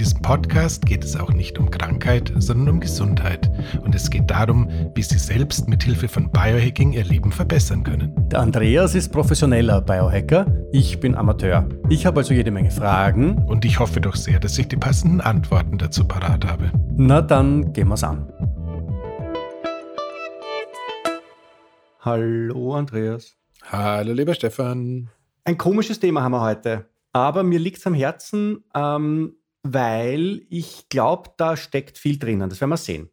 In diesem Podcast geht es auch nicht um Krankheit, sondern um Gesundheit. Und es geht darum, wie Sie selbst mit Hilfe von Biohacking Ihr Leben verbessern können. Der Andreas ist professioneller Biohacker. Ich bin Amateur. Ich habe also jede Menge Fragen. Und ich hoffe doch sehr, dass ich die passenden Antworten dazu parat habe. Na dann gehen wir's an. Hallo Andreas. Hallo lieber Stefan. Ein komisches Thema haben wir heute. Aber mir liegt es am Herzen, ähm, weil ich glaube, da steckt viel drinnen. Das werden wir sehen.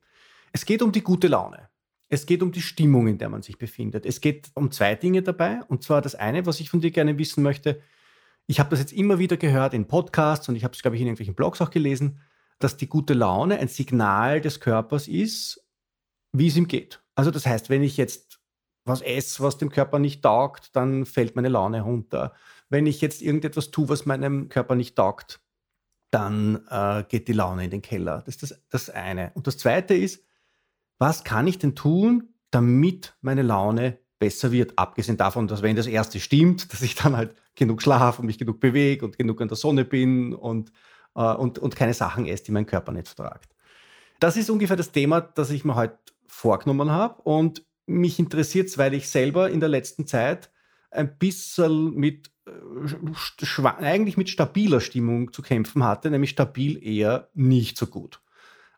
Es geht um die gute Laune. Es geht um die Stimmung, in der man sich befindet. Es geht um zwei Dinge dabei. Und zwar das eine, was ich von dir gerne wissen möchte. Ich habe das jetzt immer wieder gehört in Podcasts und ich habe es, glaube ich, in irgendwelchen Blogs auch gelesen, dass die gute Laune ein Signal des Körpers ist, wie es ihm geht. Also das heißt, wenn ich jetzt was esse, was dem Körper nicht taugt, dann fällt meine Laune runter. Wenn ich jetzt irgendetwas tue, was meinem Körper nicht taugt, dann äh, geht die Laune in den Keller. Das ist das, das eine. Und das zweite ist, was kann ich denn tun, damit meine Laune besser wird? Abgesehen davon, dass wenn das erste stimmt, dass ich dann halt genug schlafe und mich genug bewege und genug an der Sonne bin und, äh, und, und keine Sachen esse, die mein Körper nicht vertragt. Das ist ungefähr das Thema, das ich mir heute vorgenommen habe. Und mich interessiert es, weil ich selber in der letzten Zeit ein bisschen mit eigentlich mit stabiler Stimmung zu kämpfen hatte, nämlich stabil eher nicht so gut.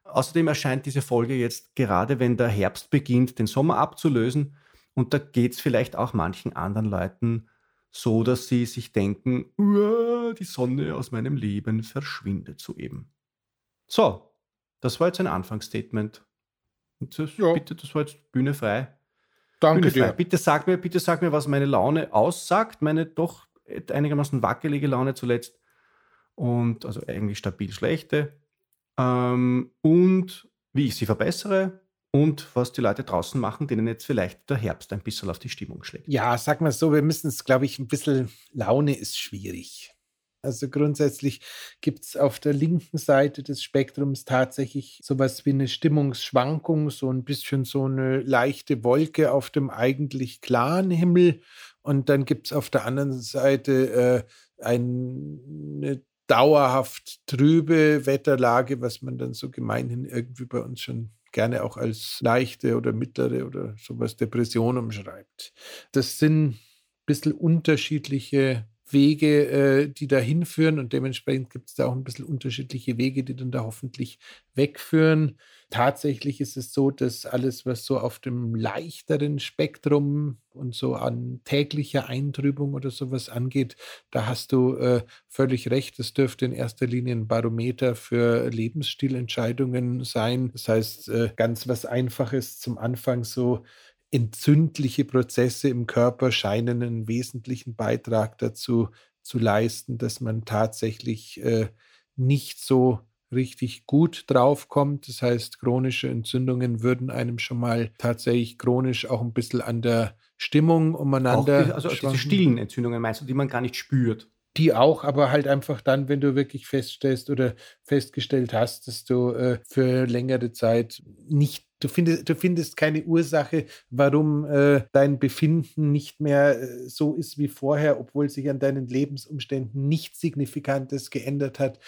Außerdem erscheint diese Folge jetzt gerade, wenn der Herbst beginnt, den Sommer abzulösen. Und da geht es vielleicht auch manchen anderen Leuten so, dass sie sich denken, die Sonne aus meinem Leben verschwindet soeben. So, das war jetzt ein Anfangsstatement. Das, ja. Bitte, das war jetzt Bühne frei. Danke Bühne frei. dir. Bitte sag mir, bitte sag mir, was meine Laune aussagt, meine doch einigermaßen wackelige Laune zuletzt und also eigentlich stabil schlechte ähm, und wie ich sie verbessere und was die Leute draußen machen, denen jetzt vielleicht der Herbst ein bisschen auf die Stimmung schlägt. Ja, sag mal so, wir müssen es, glaube ich, ein bisschen, Laune ist schwierig. Also grundsätzlich gibt es auf der linken Seite des Spektrums tatsächlich sowas wie eine Stimmungsschwankung, so ein bisschen so eine leichte Wolke auf dem eigentlich klaren Himmel. Und dann gibt es auf der anderen Seite äh, eine dauerhaft trübe Wetterlage, was man dann so gemeinhin irgendwie bei uns schon gerne auch als leichte oder mittlere oder sowas Depression umschreibt. Das sind ein bisschen unterschiedliche Wege, äh, die da hinführen und dementsprechend gibt es da auch ein bisschen unterschiedliche Wege, die dann da hoffentlich wegführen. Tatsächlich ist es so, dass alles, was so auf dem leichteren Spektrum und so an täglicher Eintrübung oder sowas angeht, da hast du äh, völlig recht. Das dürfte in erster Linie ein Barometer für Lebensstilentscheidungen sein. Das heißt, äh, ganz was Einfaches zum Anfang so entzündliche Prozesse im Körper scheinen einen wesentlichen Beitrag dazu zu leisten, dass man tatsächlich äh, nicht so richtig gut draufkommt. Das heißt, chronische Entzündungen würden einem schon mal tatsächlich chronisch auch ein bisschen an der Stimmung umeinander. Die, also diese stillen Entzündungen meinst du, die man gar nicht spürt? Die auch, aber halt einfach dann, wenn du wirklich feststellst oder festgestellt hast, dass du äh, für längere Zeit nicht Du findest, du findest keine Ursache, warum äh, dein Befinden nicht mehr äh, so ist wie vorher, obwohl sich an deinen Lebensumständen nichts Signifikantes geändert hat.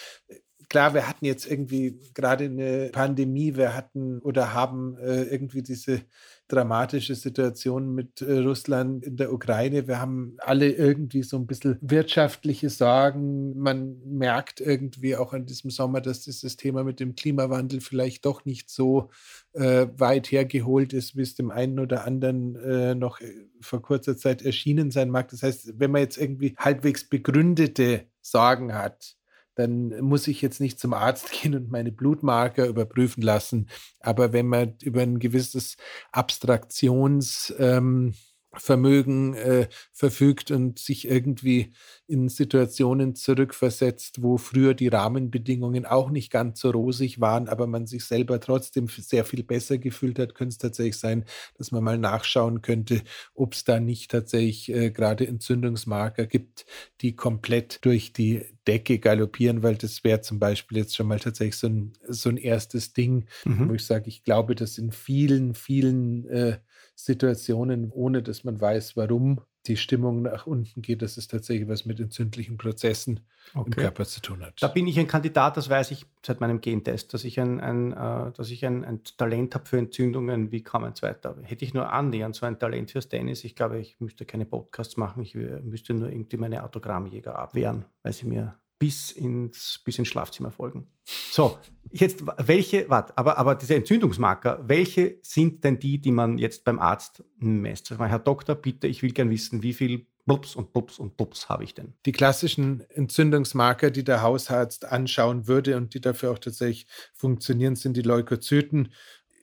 Klar, wir hatten jetzt irgendwie gerade eine Pandemie, wir hatten oder haben äh, irgendwie diese dramatische Situation mit äh, Russland in der Ukraine. Wir haben alle irgendwie so ein bisschen wirtschaftliche Sorgen. Man merkt irgendwie auch an diesem Sommer, dass dieses Thema mit dem Klimawandel vielleicht doch nicht so äh, weit hergeholt ist, wie es dem einen oder anderen äh, noch äh, vor kurzer Zeit erschienen sein mag. Das heißt, wenn man jetzt irgendwie halbwegs begründete Sorgen hat, dann muss ich jetzt nicht zum Arzt gehen und meine Blutmarker überprüfen lassen. Aber wenn man über ein gewisses Abstraktionslevel Vermögen äh, verfügt und sich irgendwie in Situationen zurückversetzt, wo früher die Rahmenbedingungen auch nicht ganz so rosig waren, aber man sich selber trotzdem sehr viel besser gefühlt hat, könnte es tatsächlich sein, dass man mal nachschauen könnte, ob es da nicht tatsächlich äh, gerade Entzündungsmarker gibt, die komplett durch die Decke galoppieren, weil das wäre zum Beispiel jetzt schon mal tatsächlich so ein, so ein erstes Ding, mhm. wo ich sage, ich glaube, dass in vielen, vielen äh, Situationen, ohne dass man weiß, warum die Stimmung nach unten geht, dass es tatsächlich was mit entzündlichen Prozessen okay. im Körper zu tun hat. Da bin ich ein Kandidat, das weiß ich seit meinem Gentest, dass ich ein, ein äh, dass ich ein, ein Talent habe für Entzündungen wie kaum ein zweiter. Hätte ich nur annähernd so ein Talent fürs Tennis, ich glaube, ich müsste keine Podcasts machen, ich müsste nur irgendwie meine Autogrammjäger abwehren, weil sie mir bis ins, bis ins Schlafzimmer folgen. So, jetzt welche, warte, aber, aber diese Entzündungsmarker, welche sind denn die, die man jetzt beim Arzt messt? Mal, Herr Doktor, bitte, ich will gern wissen, wie viel Blups und Blups und Blups habe ich denn? Die klassischen Entzündungsmarker, die der Hausarzt anschauen würde und die dafür auch tatsächlich funktionieren, sind die Leukozyten,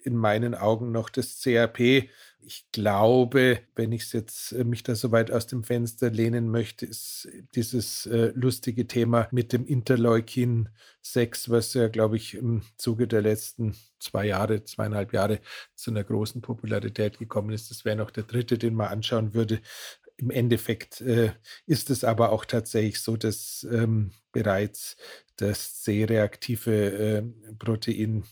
in meinen Augen noch das CRP, ich glaube, wenn ich jetzt äh, mich da so weit aus dem Fenster lehnen möchte, ist dieses äh, lustige Thema mit dem Interleukin 6, was ja, glaube ich, im Zuge der letzten zwei Jahre, zweieinhalb Jahre zu einer großen Popularität gekommen ist. Das wäre noch der dritte, den man anschauen würde. Im Endeffekt äh, ist es aber auch tatsächlich so, dass ähm, bereits das C-reaktive äh, Protein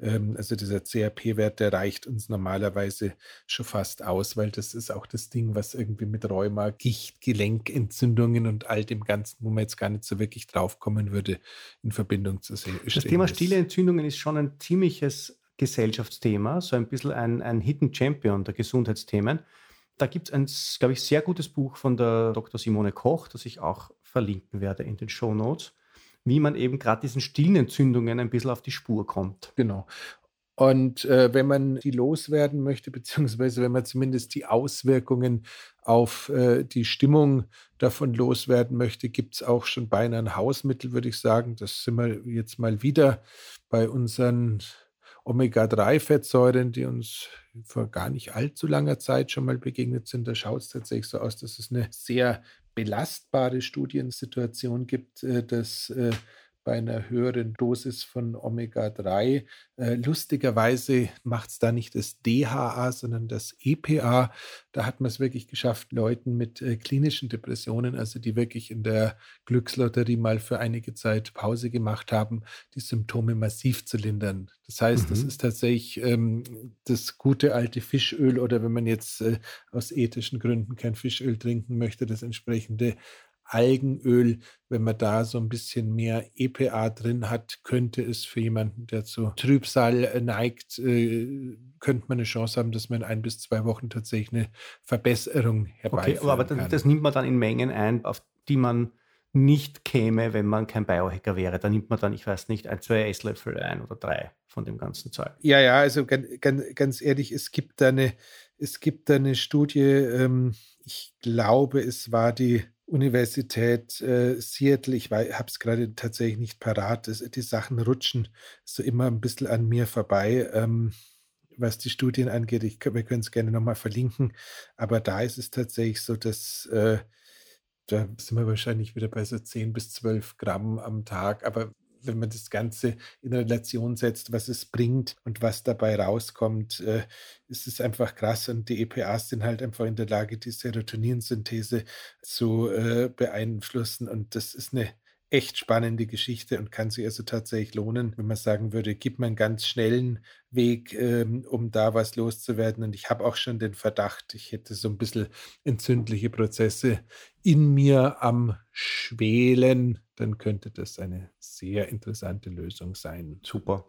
also dieser CRP-Wert, der reicht uns normalerweise schon fast aus, weil das ist auch das Ding, was irgendwie mit Rheuma, Gicht, Gelenkentzündungen und all dem Ganzen, wo man jetzt gar nicht so wirklich draufkommen würde, in Verbindung zu sehen. Das Thema stille Entzündungen ist schon ein ziemliches Gesellschaftsthema, so ein bisschen ein, ein Hidden Champion der Gesundheitsthemen. Da gibt es ein, glaube ich, sehr gutes Buch von der Dr. Simone Koch, das ich auch verlinken werde in den Show Notes wie man eben gerade diesen stillen Entzündungen ein bisschen auf die Spur kommt. Genau. Und äh, wenn man die loswerden möchte, beziehungsweise wenn man zumindest die Auswirkungen auf äh, die Stimmung davon loswerden möchte, gibt es auch schon beinahe ein Hausmittel, würde ich sagen. Das sind wir jetzt mal wieder bei unseren Omega-3-Fettsäuren, die uns vor gar nicht allzu langer Zeit schon mal begegnet sind. Da schaut es tatsächlich so aus, dass es eine sehr belastbare Studiensituation gibt, äh, dass äh, bei einer höheren Dosis von Omega-3. Äh, lustigerweise macht es da nicht das DHA, sondern das EPA. Da hat man es wirklich geschafft, Leuten mit äh, klinischen Depressionen, also die wirklich in der Glückslotterie mal für einige Zeit Pause gemacht haben, die Symptome massiv zu lindern. Das heißt, mhm. das ist tatsächlich ähm, das gute alte Fischöl oder wenn man jetzt äh, aus ethischen Gründen kein Fischöl trinken möchte, das entsprechende Algenöl, wenn man da so ein bisschen mehr EPA drin hat, könnte es für jemanden, der zu Trübsal äh, neigt, äh, könnte man eine Chance haben, dass man in ein bis zwei Wochen tatsächlich eine Verbesserung herbeiführen okay, aber kann. das nimmt man dann in Mengen ein, auf die man nicht käme, wenn man kein Biohacker wäre. Da nimmt man dann, ich weiß nicht, ein, zwei Esslöffel ein oder drei von dem ganzen Zeug. Ja, ja, also ganz, ganz, ganz ehrlich, es gibt da eine, es gibt da eine Studie, ähm, ich glaube, es war die Universität äh, Seattle, ich habe es gerade tatsächlich nicht parat, das, die Sachen rutschen so immer ein bisschen an mir vorbei, ähm, was die Studien angeht. Ich, wir können es gerne nochmal verlinken, aber da ist es tatsächlich so, dass äh, da sind wir wahrscheinlich wieder bei so 10 bis 12 Gramm am Tag, aber wenn man das Ganze in Relation setzt, was es bringt und was dabei rauskommt, äh, ist es einfach krass. Und die EPAs sind halt einfach in der Lage, die Serotoninsynthese zu äh, beeinflussen. Und das ist eine echt spannende Geschichte und kann sich also tatsächlich lohnen, wenn man sagen würde, gib mir einen ganz schnellen Weg, ähm, um da was loszuwerden. Und ich habe auch schon den Verdacht, ich hätte so ein bisschen entzündliche Prozesse in mir am Schwelen. Dann könnte das eine sehr interessante Lösung sein. Super.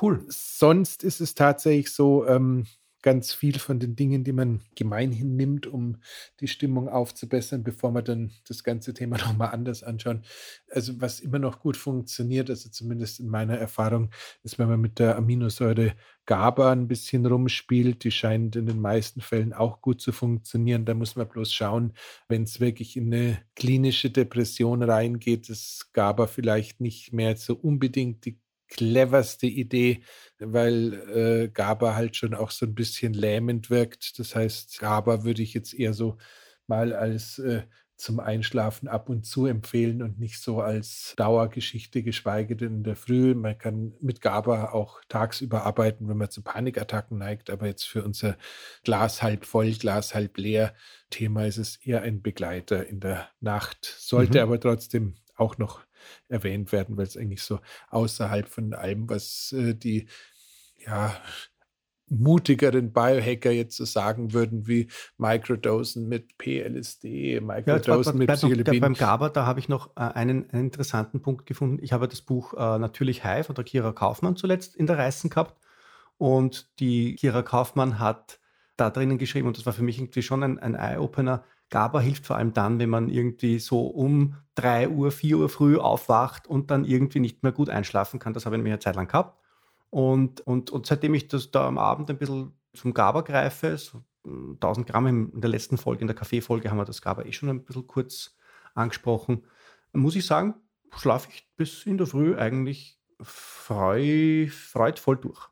Cool. Sonst ist es tatsächlich so, ähm, ganz viel von den Dingen, die man gemeinhin nimmt, um die Stimmung aufzubessern, bevor wir dann das ganze Thema nochmal anders anschauen. Also was immer noch gut funktioniert, also zumindest in meiner Erfahrung, ist, wenn man mit der Aminosäure GABA ein bisschen rumspielt. Die scheint in den meisten Fällen auch gut zu funktionieren. Da muss man bloß schauen, wenn es wirklich in eine klinische Depression reingeht, dass GABA vielleicht nicht mehr so unbedingt die cleverste Idee, weil äh, GABA halt schon auch so ein bisschen lähmend wirkt. Das heißt, GABA würde ich jetzt eher so mal als äh, zum Einschlafen ab und zu empfehlen und nicht so als Dauergeschichte, geschweige denn in der Früh. Man kann mit GABA auch tagsüber arbeiten, wenn man zu Panikattacken neigt, aber jetzt für unser Glas halb voll, Glas halb leer Thema ist es eher ein Begleiter in der Nacht, sollte mhm. aber trotzdem auch noch erwähnt werden, weil es eigentlich so außerhalb von allem, was äh, die ja, mutigeren Biohacker jetzt so sagen würden, wie Microdosen mit PLSD, Microdosen ja, mit Psilocybin. Beim GABA, da habe ich noch äh, einen, einen, interessanten Punkt gefunden. Ich habe das Buch äh, Natürlich High von der Kira Kaufmann zuletzt in der Reißen gehabt und die Kira Kaufmann hat da drinnen geschrieben und das war für mich irgendwie schon ein, ein Eye-Opener. GABA hilft vor allem dann, wenn man irgendwie so um 3 Uhr, 4 Uhr früh aufwacht und dann irgendwie nicht mehr gut einschlafen kann. Das habe ich nämlich eine Zeit lang gehabt. Und, und, und seitdem ich das da am Abend ein bisschen zum GABA greife, so 1000 Gramm in der letzten Folge, in der Kaffeefolge haben wir das GABA eh schon ein bisschen kurz angesprochen, muss ich sagen, schlafe ich bis in der Früh eigentlich freu, freudvoll durch.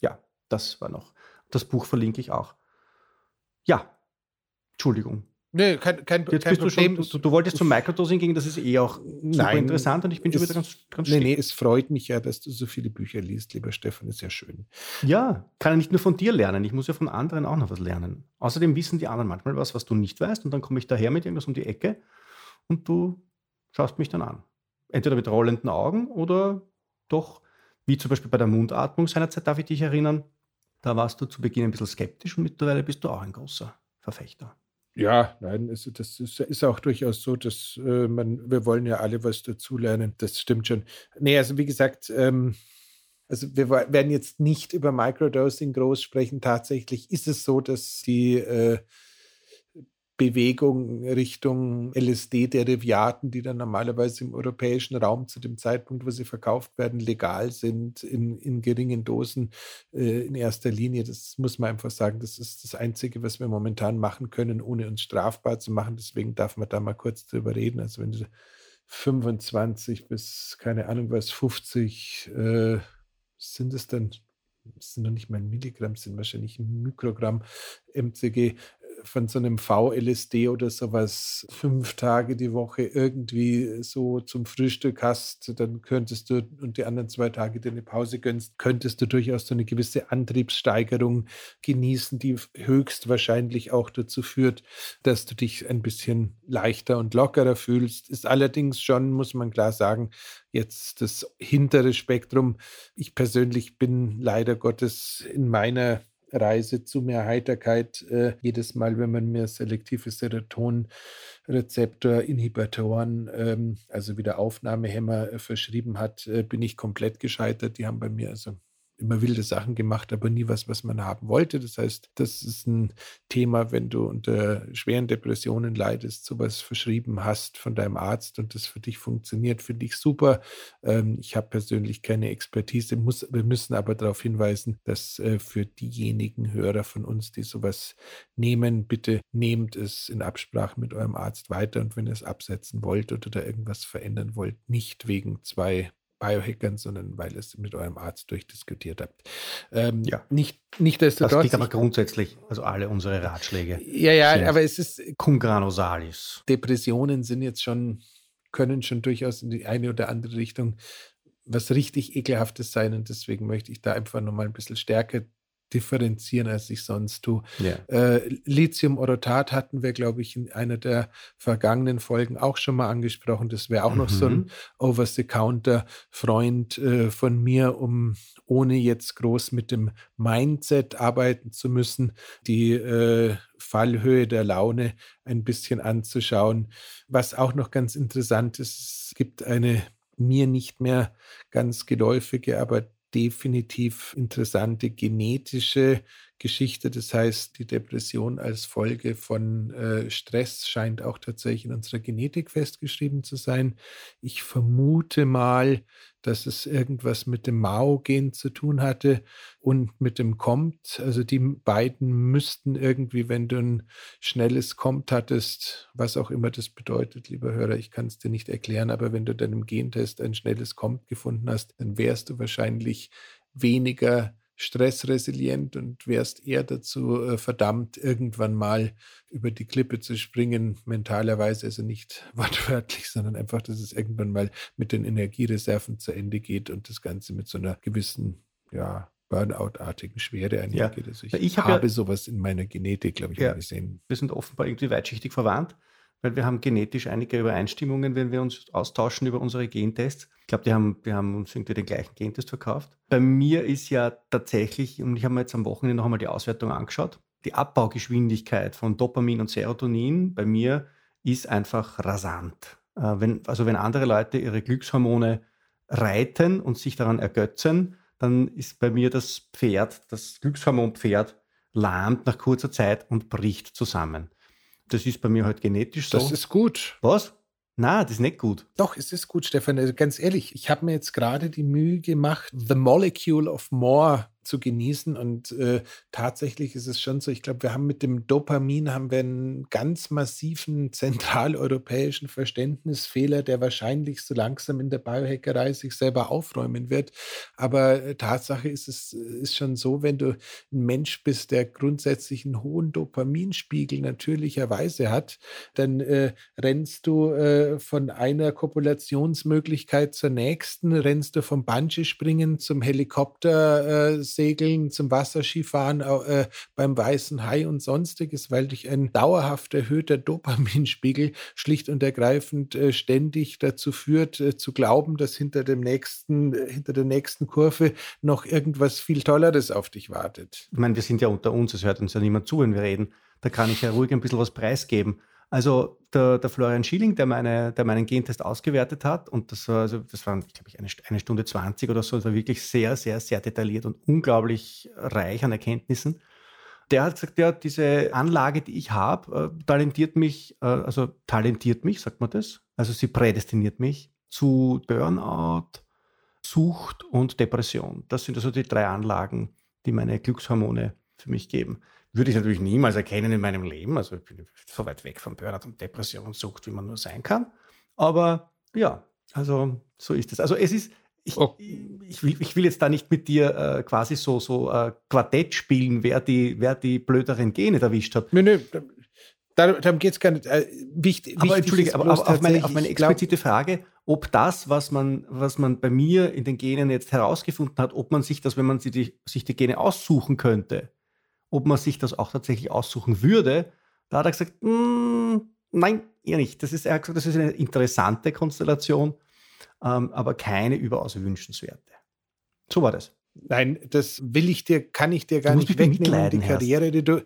Ja, das war noch. Das Buch verlinke ich auch. Ja, Entschuldigung. Nee, kein, kein, Jetzt kein bist Problem. Du, schon, du, du, wolltest zum Microdosing gehen, das ist eh auch Nein, interessant und ich bin schon wieder ganz, ganz Nee, nee, es freut mich ja, dass du so viele Bücher liest, lieber Stefan, ist ja schön. Ja, kann ja nicht nur von dir lernen, ich muss ja von anderen auch noch was lernen. Außerdem wissen die anderen manchmal was, was du nicht weißt und dann komme ich daher mit irgendwas um die Ecke und du schaust mich dann an. Entweder mit rollenden Augen oder doch, wie zum Beispiel bei der Mundatmung seinerzeit, darf ich dich erinnern, da warst du zu Beginn ein bisschen skeptisch und mittlerweile bist du auch ein großer Verfechter. Ja, nein, also das ist, ist auch durchaus so, dass äh, man, wir wollen ja alle was dazulernen. Das stimmt schon. Nee, also wie gesagt, ähm, also wir werden jetzt nicht über Microdosing groß sprechen. Tatsächlich ist es so, dass die äh, Bewegung Richtung LSD-Derivaten, die dann normalerweise im europäischen Raum zu dem Zeitpunkt, wo sie verkauft werden, legal sind, in, in geringen Dosen äh, in erster Linie. Das muss man einfach sagen, das ist das Einzige, was wir momentan machen können, ohne uns strafbar zu machen. Deswegen darf man da mal kurz drüber reden. Also wenn du 25 bis, keine Ahnung was, 50 äh, sind es dann das sind noch nicht mal Milligramm, sind wahrscheinlich Mikrogramm MCG von so einem VLSD oder sowas fünf Tage die Woche irgendwie so zum Frühstück hast, dann könntest du und die anderen zwei Tage dir eine Pause gönnst, könntest du durchaus so eine gewisse Antriebssteigerung genießen, die höchstwahrscheinlich auch dazu führt, dass du dich ein bisschen leichter und lockerer fühlst. Ist allerdings schon, muss man klar sagen, jetzt das hintere Spektrum. Ich persönlich bin leider Gottes in meiner Reise zu mehr Heiterkeit. Äh, jedes Mal, wenn man mir selektive Serotonrezeptor-Inhibitoren, ähm, also wieder Aufnahmehämmer, äh, verschrieben hat, äh, bin ich komplett gescheitert. Die haben bei mir also immer wilde Sachen gemacht, aber nie was, was man haben wollte. Das heißt, das ist ein Thema, wenn du unter schweren Depressionen leidest, sowas verschrieben hast von deinem Arzt und das für dich funktioniert, finde ich super. Ähm, ich habe persönlich keine Expertise, muss, wir müssen aber darauf hinweisen, dass äh, für diejenigen Hörer von uns, die sowas nehmen, bitte nehmt es in Absprache mit eurem Arzt weiter und wenn ihr es absetzen wollt oder da irgendwas verändern wollt, nicht wegen zwei Biohackern, sondern weil ihr es mit eurem Arzt durchdiskutiert habt. Ähm, ja. Nicht, nicht Das gilt aber grundsätzlich, also alle unsere Ratschläge. Ja, ja, aber es ist. Cum grano salis. Depressionen sind jetzt schon, können schon durchaus in die eine oder andere Richtung was richtig Ekelhaftes sein und deswegen möchte ich da einfach nochmal ein bisschen stärker differenzieren, als ich sonst tue. Yeah. Äh, Lithium-Orotat hatten wir, glaube ich, in einer der vergangenen Folgen auch schon mal angesprochen. Das wäre auch mhm. noch so ein mhm. Over-the-Counter-Freund äh, von mir, um ohne jetzt groß mit dem Mindset arbeiten zu müssen, die äh, Fallhöhe der Laune ein bisschen anzuschauen. Was auch noch ganz interessant ist, es gibt eine mir nicht mehr ganz geläufige, aber definitiv interessante genetische Geschichte. Das heißt, die Depression als Folge von äh, Stress scheint auch tatsächlich in unserer Genetik festgeschrieben zu sein. Ich vermute mal, dass es irgendwas mit dem Mao-Gen zu tun hatte und mit dem Kommt. Also die beiden müssten irgendwie, wenn du ein schnelles Kommt hattest, was auch immer das bedeutet, lieber Hörer, ich kann es dir nicht erklären, aber wenn du deinem Gentest ein schnelles Kommt gefunden hast, dann wärst du wahrscheinlich weniger stressresilient und wärst eher dazu äh, verdammt, irgendwann mal über die Klippe zu springen, mentalerweise, also nicht wortwörtlich, sondern einfach, dass es irgendwann mal mit den Energiereserven zu Ende geht und das Ganze mit so einer gewissen, ja, Burnout-artigen Schwere einhergeht. Ja. Also ich, ich hab habe ja, sowas in meiner Genetik, glaube ich, ja, gesehen. Wir sind offenbar irgendwie weitschichtig verwandt weil wir haben genetisch einige Übereinstimmungen, wenn wir uns austauschen über unsere Gentests. Ich glaube, die haben, die haben uns irgendwie den gleichen Gentest verkauft. Bei mir ist ja tatsächlich, und ich habe mir jetzt am Wochenende noch einmal die Auswertung angeschaut, die Abbaugeschwindigkeit von Dopamin und Serotonin bei mir ist einfach rasant. Äh, wenn, also wenn andere Leute ihre Glückshormone reiten und sich daran ergötzen, dann ist bei mir das Pferd, das Glückshormonpferd, lahmt nach kurzer Zeit und bricht zusammen. Das ist bei mir halt genetisch so. Das ist gut. Was? Na, das ist nicht gut. Doch, es ist gut, Stefan. Also ganz ehrlich, ich habe mir jetzt gerade die Mühe gemacht, The Molecule of More zu genießen. Und äh, tatsächlich ist es schon so, ich glaube, wir haben mit dem Dopamin haben wir einen ganz massiven zentraleuropäischen Verständnisfehler, der wahrscheinlich so langsam in der Biohackerei sich selber aufräumen wird. Aber äh, Tatsache ist es ist schon so, wenn du ein Mensch bist, der grundsätzlich einen hohen Dopaminspiegel natürlicherweise hat, dann äh, rennst du äh, von einer Kopulationsmöglichkeit zur nächsten, rennst du vom Bungee-Springen zum Helikopter äh, Segeln, zum Wasserskifahren, äh, beim weißen Hai und sonstiges, weil dich ein dauerhaft erhöhter Dopaminspiegel schlicht und ergreifend äh, ständig dazu führt, äh, zu glauben, dass hinter dem nächsten, äh, hinter der nächsten Kurve noch irgendwas viel Tolleres auf dich wartet. Ich meine, wir sind ja unter uns, es hört uns ja niemand zu, wenn wir reden. Da kann ich ja ruhig ein bisschen was preisgeben. Also der, der, Florian Schilling, der, meine, der meinen Gentest ausgewertet hat, und das war, also, das waren, glaube ich, eine, eine Stunde 20 oder so, das war wirklich sehr, sehr, sehr detailliert und unglaublich reich an Erkenntnissen. Der hat gesagt, ja, diese Anlage, die ich habe, äh, talentiert mich, äh, also talentiert mich, sagt man das? Also sie prädestiniert mich zu Burnout, Sucht und Depression. Das sind also die drei Anlagen, die meine Glückshormone für mich geben würde ich natürlich niemals erkennen in meinem Leben. Also ich bin so weit weg von Burnout und Depression und Sucht, wie man nur sein kann. Aber ja, also so ist es. Also es ist, ich, oh. ich, will, ich, will, jetzt da nicht mit dir äh, quasi so, so äh, Quartett spielen, wer die, wer die blöderen Gene erwischt hat. Nö, nö, darum, darum geht es gar nicht. Äh, wichtig, aber entschuldige, aber auf, auf, meine, auf meine explizite Frage, ob das, was man, was man bei mir in den Genen jetzt herausgefunden hat, ob man sich das, wenn man sich die, sich die Gene aussuchen könnte, ob man sich das auch tatsächlich aussuchen würde. Da hat er gesagt, mm, nein, eher nicht. Das ist, das ist eine interessante Konstellation, ähm, aber keine überaus wünschenswerte. So war das. Nein, das will ich dir, kann ich dir gar nicht wegnehmen. Die Karriere, die du,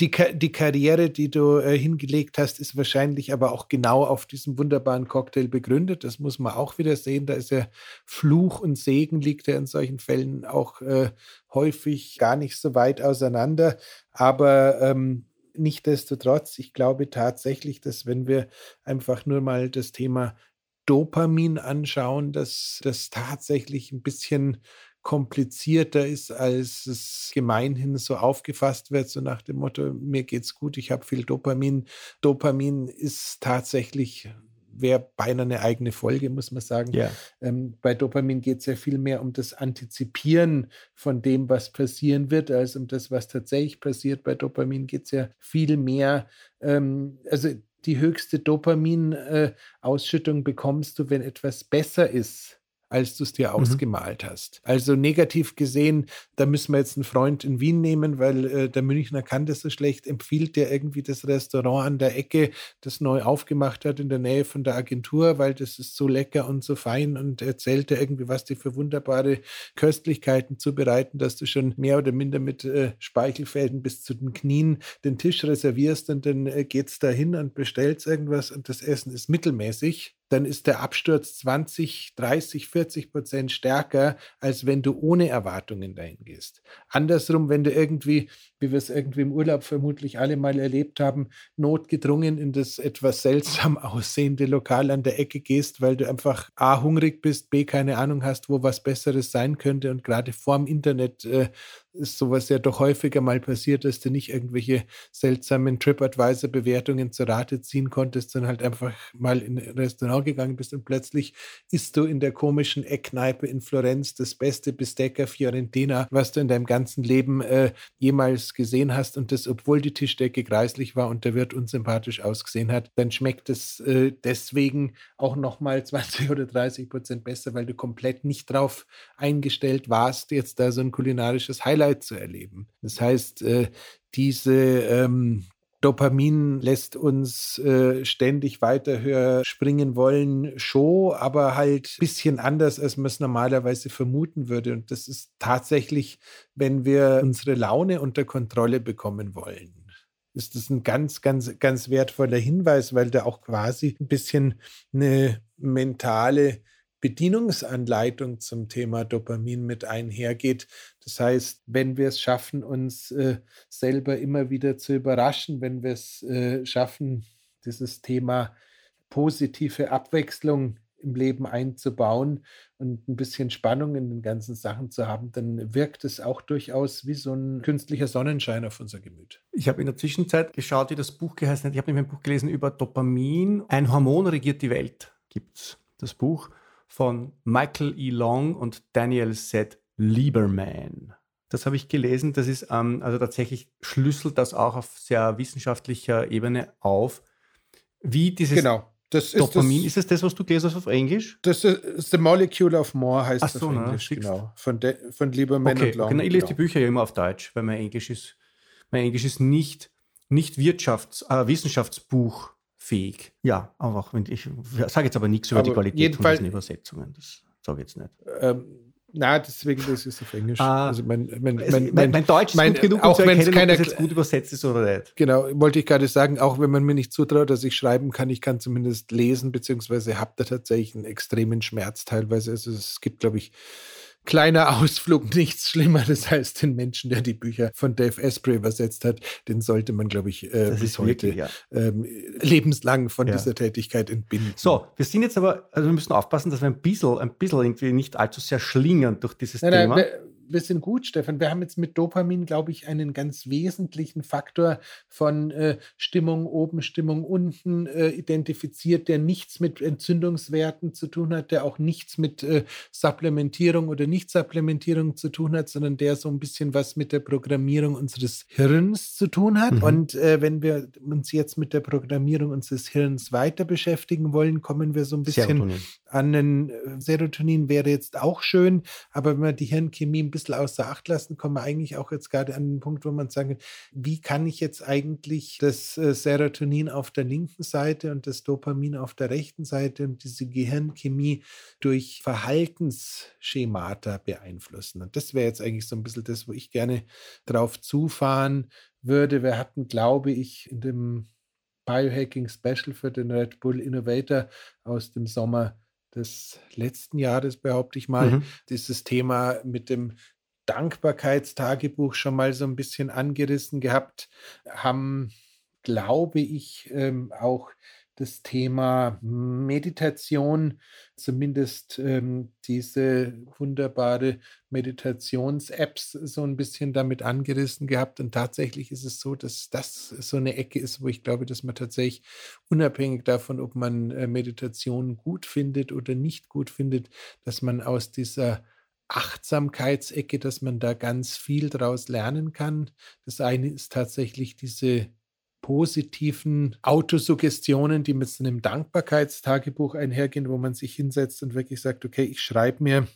die, die Karriere, die du äh, hingelegt hast, ist wahrscheinlich aber auch genau auf diesem wunderbaren Cocktail begründet. Das muss man auch wieder sehen. Da ist ja Fluch und Segen liegt ja in solchen Fällen auch äh, häufig gar nicht so weit auseinander. Aber ähm, Nichtsdestotrotz, ich glaube tatsächlich, dass wenn wir einfach nur mal das Thema Dopamin anschauen, dass das tatsächlich ein bisschen komplizierter ist, als es gemeinhin so aufgefasst wird, so nach dem Motto, mir geht's gut, ich habe viel Dopamin. Dopamin ist tatsächlich wäre beinahe eine eigene Folge, muss man sagen. Ja. Ähm, bei Dopamin geht es ja viel mehr um das Antizipieren von dem, was passieren wird, als um das, was tatsächlich passiert. Bei Dopamin geht es ja viel mehr, ähm, also die höchste Dopamin-Ausschüttung äh, bekommst du, wenn etwas besser ist als du es dir mhm. ausgemalt hast. Also negativ gesehen, da müssen wir jetzt einen Freund in Wien nehmen, weil äh, der Münchner kann das so schlecht, empfiehlt dir irgendwie das Restaurant an der Ecke, das neu aufgemacht hat in der Nähe von der Agentur, weil das ist so lecker und so fein und erzählt dir irgendwie, was die für wunderbare Köstlichkeiten zubereiten, dass du schon mehr oder minder mit äh, Speichelfäden bis zu den Knien den Tisch reservierst und dann äh, geht's da hin und bestellst irgendwas und das Essen ist mittelmäßig dann ist der Absturz 20, 30, 40 Prozent stärker, als wenn du ohne Erwartungen dahin gehst. Andersrum, wenn du irgendwie, wie wir es irgendwie im Urlaub vermutlich alle mal erlebt haben, notgedrungen in das etwas seltsam aussehende Lokal an der Ecke gehst, weil du einfach A, hungrig bist, B, keine Ahnung hast, wo was Besseres sein könnte. Und gerade vorm Internet äh, ist sowas ja doch häufiger mal passiert, dass du nicht irgendwelche seltsamen TripAdvisor-Bewertungen zur Rate ziehen konntest, sondern halt einfach mal in ein Restaurant gegangen bist und plötzlich isst du in der komischen Eckkneipe in Florenz das beste Bistecca Fiorentina, was du in deinem ganzen Leben äh, jemals gesehen hast und das, obwohl die Tischdecke kreislich war und der Wirt unsympathisch ausgesehen hat, dann schmeckt es äh, deswegen auch nochmal 20 oder 30 Prozent besser, weil du komplett nicht drauf eingestellt warst, jetzt da so ein kulinarisches Highlight Highlight zu erleben. Das heißt, äh, diese ähm, Dopamin lässt uns äh, ständig weiter höher springen wollen, schon, aber halt ein bisschen anders, als man es normalerweise vermuten würde. Und das ist tatsächlich, wenn wir unsere Laune unter Kontrolle bekommen wollen ist das ein ganz, ganz, ganz wertvoller Hinweis, weil da auch quasi ein bisschen eine mentale Bedienungsanleitung zum Thema Dopamin mit einhergeht. Das heißt, wenn wir es schaffen, uns äh, selber immer wieder zu überraschen, wenn wir es äh, schaffen, dieses Thema positive Abwechslung im Leben einzubauen und ein bisschen Spannung in den ganzen Sachen zu haben, dann wirkt es auch durchaus wie so ein künstlicher Sonnenschein auf unser Gemüt. Ich habe in der Zwischenzeit geschaut, wie das Buch geheißen hat. Ich habe nämlich ein Buch gelesen über Dopamin. Ein Hormon regiert die Welt, gibt es das Buch von Michael E. Long und Daniel Z. Lieberman. Das habe ich gelesen. Das ist ähm, also tatsächlich schlüsselt das auch auf sehr wissenschaftlicher Ebene auf, wie dieses genau. Das ist Dopamin. Das, ist es das, was du gelesen hast auf Englisch? Das ist The Molecule of More heißt Ach so, auf Englisch, ne? genau. Von, de, von Lieberman okay, und Long. Genau. Ich lese genau. die Bücher ja immer auf Deutsch, weil mein Englisch ist, mein Englisch ist nicht, nicht Wirtschafts-, äh, Wissenschaftsbuch fähig. Ja, aber auch wenn ich, ich sage jetzt aber nichts über aber die Qualität von diesen Übersetzungen. Das sage ich jetzt nicht. Ähm, na, deswegen das ist auf Englisch. Ah, also mein, mein, mein, mein, mein Deutsch ist gut genug, auch wenn es jetzt gut übersetzt ist oder nicht. Genau, wollte ich gerade sagen, auch wenn man mir nicht zutraut, dass ich schreiben kann, ich kann zumindest lesen, beziehungsweise habe da tatsächlich einen extremen Schmerz teilweise. Also es gibt, glaube ich, kleiner Ausflug nichts Schlimmeres als den Menschen, der die Bücher von Dave Asprey übersetzt hat. Den sollte man, glaube ich, äh, bis heute wirklich, ja. ähm, lebenslang von ja. dieser Tätigkeit entbinden. So, wir sind jetzt aber, also wir müssen aufpassen, dass wir ein bisschen, ein bisschen irgendwie nicht allzu sehr schlingern durch dieses nein, Thema. Nein, wir sind gut, Stefan. Wir haben jetzt mit Dopamin, glaube ich, einen ganz wesentlichen Faktor von äh, Stimmung oben, Stimmung unten äh, identifiziert, der nichts mit Entzündungswerten zu tun hat, der auch nichts mit äh, Supplementierung oder Nicht-Supplementierung zu tun hat, sondern der so ein bisschen was mit der Programmierung unseres Hirns zu tun hat. Mhm. Und äh, wenn wir uns jetzt mit der Programmierung unseres Hirns weiter beschäftigen wollen, kommen wir so ein bisschen Serotonin. an den äh, Serotonin wäre jetzt auch schön, aber wenn man die Hirnchemie ein bisschen außer Acht lassen, kommen wir eigentlich auch jetzt gerade an den Punkt, wo man sagen, wie kann ich jetzt eigentlich das äh, Serotonin auf der linken Seite und das Dopamin auf der rechten Seite und diese Gehirnchemie durch Verhaltensschemata beeinflussen? Und das wäre jetzt eigentlich so ein bisschen das, wo ich gerne drauf zufahren würde. Wir hatten, glaube ich, in dem Biohacking Special für den Red Bull Innovator aus dem Sommer des letzten Jahres, behaupte ich mal, mhm. dieses Thema mit dem Dankbarkeitstagebuch schon mal so ein bisschen angerissen gehabt, haben, glaube ich, ähm, auch das Thema Meditation, zumindest ähm, diese wunderbare Meditations-Apps so ein bisschen damit angerissen gehabt. Und tatsächlich ist es so, dass das so eine Ecke ist, wo ich glaube, dass man tatsächlich unabhängig davon, ob man äh, Meditation gut findet oder nicht gut findet, dass man aus dieser Achtsamkeitsecke, dass man da ganz viel daraus lernen kann. Das eine ist tatsächlich diese positiven Autosuggestionen, die mit so einem Dankbarkeitstagebuch einhergehen, wo man sich hinsetzt und wirklich sagt, okay, ich schreibe mir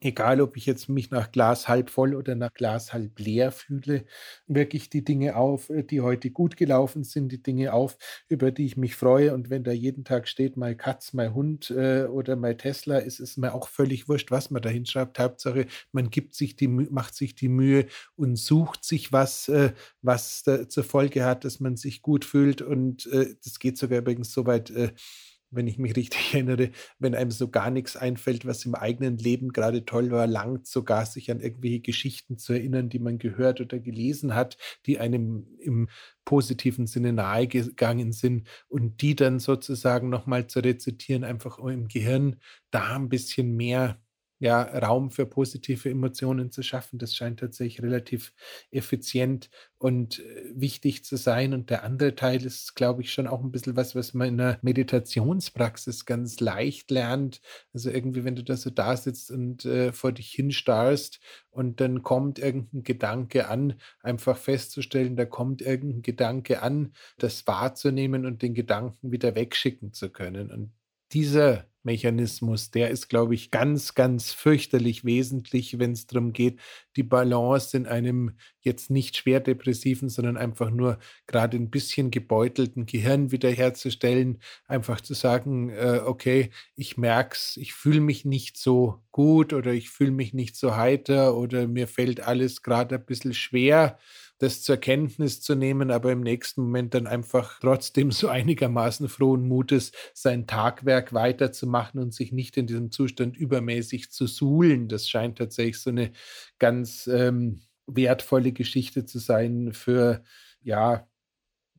egal ob ich jetzt mich nach Glas halb voll oder nach Glas halb leer fühle, wirklich die Dinge auf, äh, die heute gut gelaufen sind, die Dinge auf, über die ich mich freue. Und wenn da jeden Tag steht, mein Katz, mein Hund äh, oder mein Tesla, ist es mir auch völlig wurscht, was man da hinschreibt. Hauptsache, man gibt sich die, macht sich die Mühe und sucht sich was, äh, was zur Folge hat, dass man sich gut fühlt. Und äh, das geht sogar übrigens so weit, äh, wenn ich mich richtig erinnere, wenn einem so gar nichts einfällt, was im eigenen Leben gerade toll war, langt sogar sich an irgendwelche Geschichten zu erinnern, die man gehört oder gelesen hat, die einem im positiven Sinne nahegegangen sind und die dann sozusagen nochmal zu rezitieren, einfach im Gehirn da ein bisschen mehr ja, Raum für positive Emotionen zu schaffen. Das scheint tatsächlich relativ effizient und äh, wichtig zu sein. Und der andere Teil ist, glaube ich, schon auch ein bisschen was, was man in der Meditationspraxis ganz leicht lernt. Also irgendwie, wenn du da so da sitzt und äh, vor dich hinstarrst und dann kommt irgendein Gedanke an, einfach festzustellen, da kommt irgendein Gedanke an, das wahrzunehmen und den Gedanken wieder wegschicken zu können. Und dieser Mechanismus, der ist, glaube ich, ganz, ganz fürchterlich wesentlich, wenn es darum geht, die Balance in einem jetzt nicht schwer depressiven, sondern einfach nur gerade ein bisschen gebeutelten Gehirn wiederherzustellen. Einfach zu sagen, äh, okay, ich merke es, ich fühle mich nicht so gut oder ich fühle mich nicht so heiter oder mir fällt alles gerade ein bisschen schwer das zur Kenntnis zu nehmen, aber im nächsten Moment dann einfach trotzdem so einigermaßen frohen Mutes sein Tagwerk weiterzumachen und sich nicht in diesem Zustand übermäßig zu suhlen. Das scheint tatsächlich so eine ganz ähm, wertvolle Geschichte zu sein für, ja,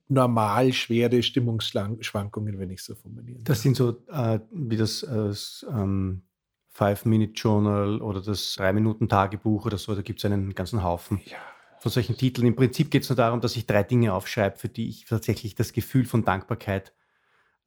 normal schwere Stimmungsschwankungen, wenn ich so formulieren Das sind so äh, wie das äh, ähm, Five-Minute-Journal oder das Drei-Minuten-Tagebuch oder so, da gibt es einen ganzen Haufen. Ja von solchen Titeln. Im Prinzip geht es nur darum, dass ich drei Dinge aufschreibe, für die ich tatsächlich das Gefühl von Dankbarkeit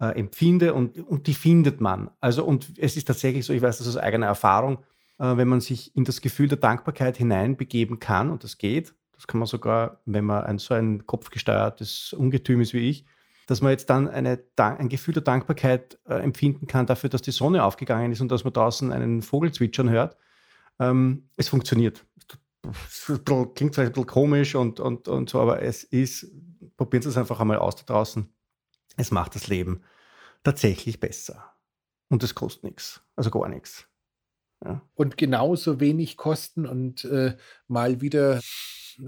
äh, empfinde und, und die findet man. Also, und es ist tatsächlich so, ich weiß das aus eigener Erfahrung, äh, wenn man sich in das Gefühl der Dankbarkeit hineinbegeben kann, und das geht, das kann man sogar, wenn man ein, so ein kopfgesteuertes Ungetüm ist wie ich, dass man jetzt dann eine, ein Gefühl der Dankbarkeit äh, empfinden kann dafür, dass die Sonne aufgegangen ist und dass man draußen einen Vogel zwitschern hört. Ähm, es funktioniert klingt vielleicht ein bisschen komisch und, und, und so, aber es ist, probieren Sie es einfach einmal aus da draußen. Es macht das Leben tatsächlich besser. Und es kostet nichts, also gar nichts. Ja. Und genauso wenig kosten und äh, mal wieder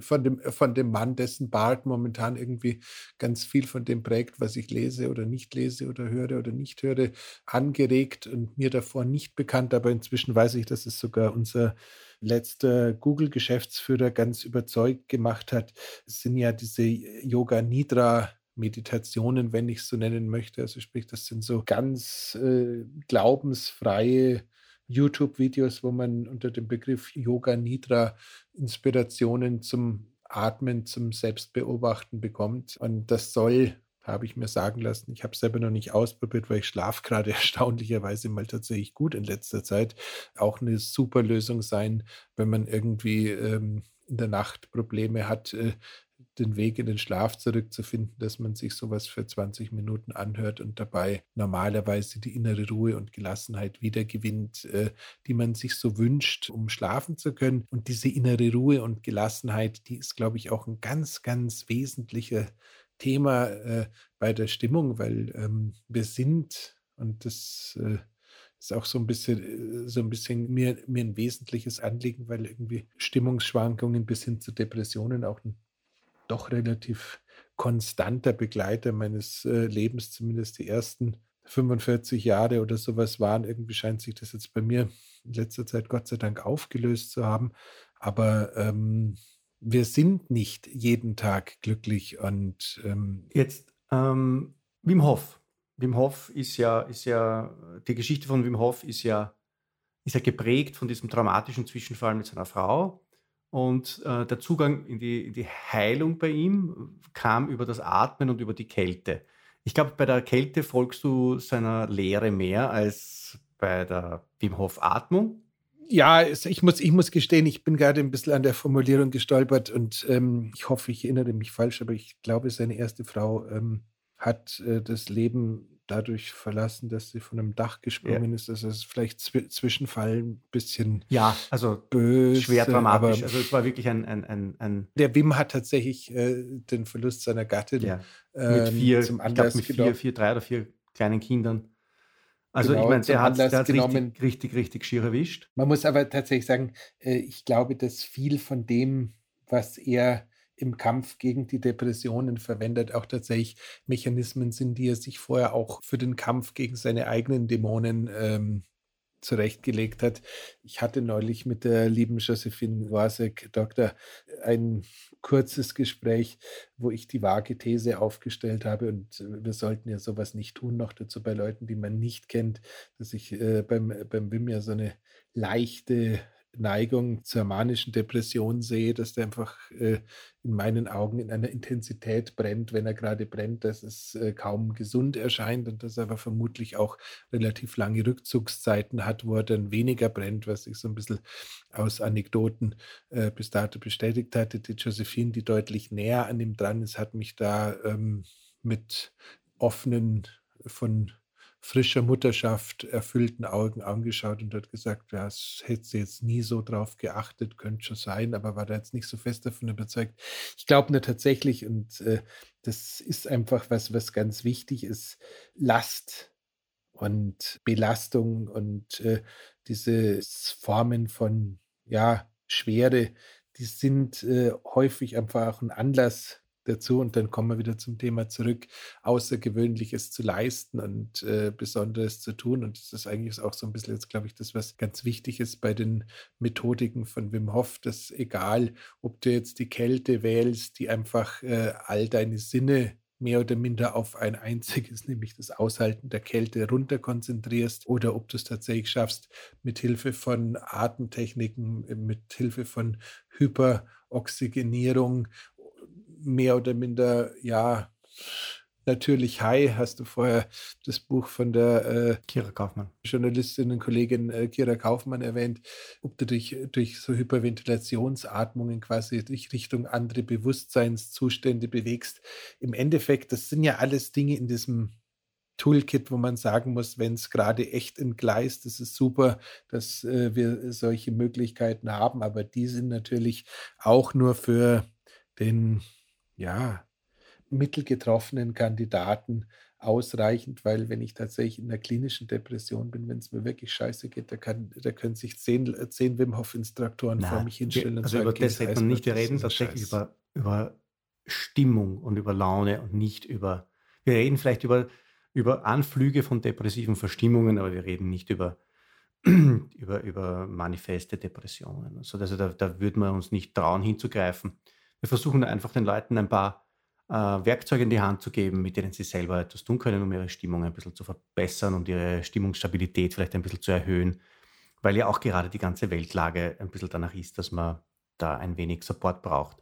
von dem, von dem Mann, dessen Bart momentan irgendwie ganz viel von dem prägt, was ich lese oder nicht lese oder höre oder nicht höre, angeregt und mir davor nicht bekannt. Aber inzwischen weiß ich, dass es sogar unser letzter Google-Geschäftsführer ganz überzeugt gemacht hat. Es sind ja diese Yoga Nidra Meditationen, wenn ich es so nennen möchte. Also sprich, das sind so ganz äh, glaubensfreie YouTube-Videos, wo man unter dem Begriff Yoga Nidra Inspirationen zum Atmen, zum Selbstbeobachten bekommt. Und das soll, habe ich mir sagen lassen, ich habe es selber noch nicht ausprobiert, weil ich schlafe gerade erstaunlicherweise mal tatsächlich gut in letzter Zeit, auch eine super Lösung sein, wenn man irgendwie ähm, in der Nacht Probleme hat, äh, den Weg in den Schlaf zurückzufinden, dass man sich sowas für 20 Minuten anhört und dabei normalerweise die innere Ruhe und Gelassenheit wiedergewinnt, äh, die man sich so wünscht, um schlafen zu können. Und diese innere Ruhe und Gelassenheit, die ist, glaube ich, auch ein ganz, ganz wesentlicher Thema äh, bei der Stimmung, weil ähm, wir sind, und das äh, ist auch so ein bisschen, äh, so ein bisschen mir, mir ein wesentliches Anliegen, weil irgendwie Stimmungsschwankungen bis hin zu Depressionen auch ein doch relativ konstanter Begleiter meines äh, Lebens, zumindest die ersten 45 Jahre oder sowas waren. Irgendwie scheint sich das jetzt bei mir in letzter Zeit Gott sei Dank aufgelöst zu haben. Aber ähm, wir sind nicht jeden Tag glücklich und ähm jetzt ähm, Wim Hof. Wim Hof ist ja, ist ja, die Geschichte von Wim Hof ist ja, ist ja geprägt von diesem traumatischen Zwischenfall mit seiner Frau. Und äh, der Zugang in die, in die Heilung bei ihm kam über das Atmen und über die Kälte. Ich glaube, bei der Kälte folgst du seiner Lehre mehr als bei der Wim Hof Atmung. Ja, ich muss, ich muss gestehen, ich bin gerade ein bisschen an der Formulierung gestolpert und ähm, ich hoffe, ich erinnere mich falsch, aber ich glaube, seine erste Frau ähm, hat äh, das Leben dadurch verlassen, dass sie von einem Dach gesprungen ja. ist. Das ist vielleicht zw Zwischenfall ein bisschen ja, also böse, schwer dramatisch. also es war wirklich ein, ein, ein, ein Der Wim hat tatsächlich äh, den Verlust seiner Gattin ja. mit ähm, vier, zum Anlass ich glaub, mit vier, vier, drei oder vier kleinen Kindern. Also genau, ich meine, der hat es richtig, richtig, richtig schier erwischt. Man muss aber tatsächlich sagen, äh, ich glaube, dass viel von dem, was er im Kampf gegen die Depressionen verwendet, auch tatsächlich Mechanismen sind, die er sich vorher auch für den Kampf gegen seine eigenen Dämonen ähm, zurechtgelegt hat. Ich hatte neulich mit der lieben Josephine Wasek, Doktor, ein kurzes Gespräch, wo ich die vage These aufgestellt habe und wir sollten ja sowas nicht tun, noch dazu bei Leuten, die man nicht kennt, dass ich äh, beim, beim Wim ja so eine leichte Neigung zur manischen Depression sehe, dass der einfach äh, in meinen Augen in einer Intensität brennt, wenn er gerade brennt, dass es äh, kaum gesund erscheint und dass er aber vermutlich auch relativ lange Rückzugszeiten hat, wo er dann weniger brennt, was ich so ein bisschen aus Anekdoten äh, bis dato bestätigt hatte. Die Josephine, die deutlich näher an ihm dran ist, hat mich da ähm, mit offenen von frischer Mutterschaft erfüllten Augen angeschaut und hat gesagt, ja, es hätte sie jetzt nie so drauf geachtet, könnte schon sein, aber war da jetzt nicht so fest davon überzeugt. Ich glaube nur tatsächlich, und äh, das ist einfach was, was ganz wichtig ist, Last und Belastung und äh, diese Formen von, ja, Schwere, die sind äh, häufig einfach auch ein Anlass dazu und dann kommen wir wieder zum Thema zurück, Außergewöhnliches zu leisten und äh, Besonderes zu tun. Und das ist eigentlich auch so ein bisschen jetzt, glaube ich, das, was ganz wichtig ist bei den Methodiken von Wim Hof, dass egal, ob du jetzt die Kälte wählst, die einfach äh, all deine Sinne mehr oder minder auf ein einziges, nämlich das Aushalten der Kälte runterkonzentrierst oder ob du es tatsächlich schaffst, mit Hilfe von Atemtechniken, mit Hilfe von Hyperoxygenierung mehr oder minder, ja, natürlich High. Hast du vorher das Buch von der äh, Kira Kaufmann. Journalistin und Kollegin äh, Kira Kaufmann erwähnt, ob du dich durch so Hyperventilationsatmungen quasi dich Richtung andere Bewusstseinszustände bewegst. Im Endeffekt, das sind ja alles Dinge in diesem Toolkit, wo man sagen muss, wenn es gerade echt entgleist, das ist super, dass äh, wir solche Möglichkeiten haben, aber die sind natürlich auch nur für den ja, mittelgetroffenen Kandidaten ausreichend, weil wenn ich tatsächlich in der klinischen Depression bin, wenn es mir wirklich scheiße geht, da, kann, da können sich zehn, zehn Wim Hof-Instruktoren vor mich hinstellen. Wir, also über das reden wir nicht, wir reden tatsächlich über, über Stimmung und über Laune und nicht über, wir reden vielleicht über, über Anflüge von depressiven Verstimmungen, aber wir reden nicht über, über, über manifeste Depressionen. Also, also da, da würde man uns nicht trauen hinzugreifen. Wir versuchen einfach den Leuten ein paar äh, Werkzeuge in die Hand zu geben, mit denen sie selber etwas tun können, um ihre Stimmung ein bisschen zu verbessern und ihre Stimmungsstabilität vielleicht ein bisschen zu erhöhen, weil ja auch gerade die ganze Weltlage ein bisschen danach ist, dass man da ein wenig Support braucht.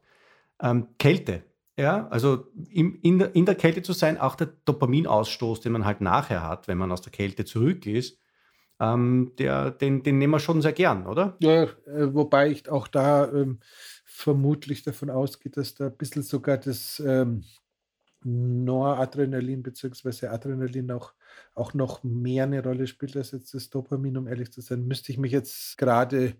Ähm, Kälte. Ja, also im, in, der, in der Kälte zu sein, auch der Dopaminausstoß, den man halt nachher hat, wenn man aus der Kälte zurück ist, ähm, der, den, den nehmen wir schon sehr gern, oder? Ja, äh, wobei ich auch da ähm, vermutlich davon ausgeht, dass da ein bisschen sogar das ähm, Noradrenalin bzw. Adrenalin auch, auch noch mehr eine Rolle spielt als jetzt das Dopamin, um ehrlich zu sein. Müsste ich mich jetzt gerade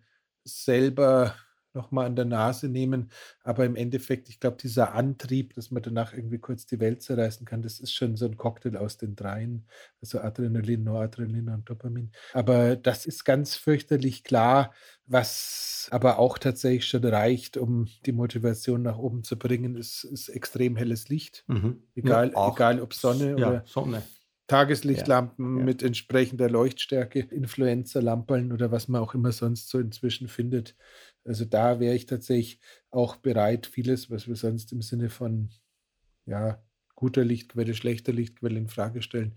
selber nochmal an der Nase nehmen. Aber im Endeffekt, ich glaube, dieser Antrieb, dass man danach irgendwie kurz die Welt zerreißen kann, das ist schon so ein Cocktail aus den dreien. Also Adrenalin, Noradrenalin und Dopamin. Aber das ist ganz fürchterlich klar, was aber auch tatsächlich schon reicht, um die Motivation nach oben zu bringen, ist, ist extrem helles Licht. Mhm. Egal, ja, egal ob Sonne ja, oder Sonne. Tageslichtlampen ja, mit entsprechender Leuchtstärke, Influencer-Lampen oder was man auch immer sonst so inzwischen findet. Also da wäre ich tatsächlich auch bereit, vieles, was wir sonst im Sinne von ja, guter Lichtquelle, schlechter Lichtquelle in Frage stellen.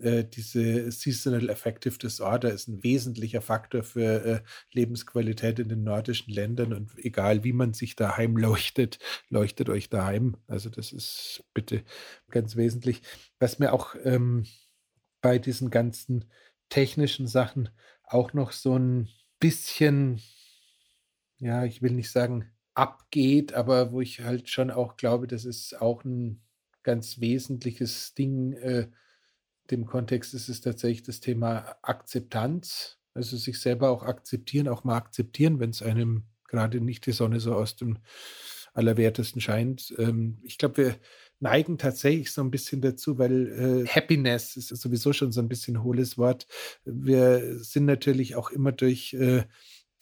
Äh, diese Seasonal Affective Disorder ist ein wesentlicher Faktor für äh, Lebensqualität in den nordischen Ländern und egal wie man sich daheim leuchtet, leuchtet euch daheim. Also das ist bitte ganz wesentlich. Was mir auch ähm, bei diesen ganzen technischen Sachen auch noch so ein bisschen ja, ich will nicht sagen abgeht, aber wo ich halt schon auch glaube, das ist auch ein ganz wesentliches Ding. Äh, dem Kontext ist es tatsächlich das Thema Akzeptanz, also sich selber auch akzeptieren, auch mal akzeptieren, wenn es einem gerade nicht die Sonne so aus dem Allerwertesten scheint. Ähm, ich glaube, wir neigen tatsächlich so ein bisschen dazu, weil äh, Happiness ist sowieso schon so ein bisschen hohles Wort. Wir sind natürlich auch immer durch äh,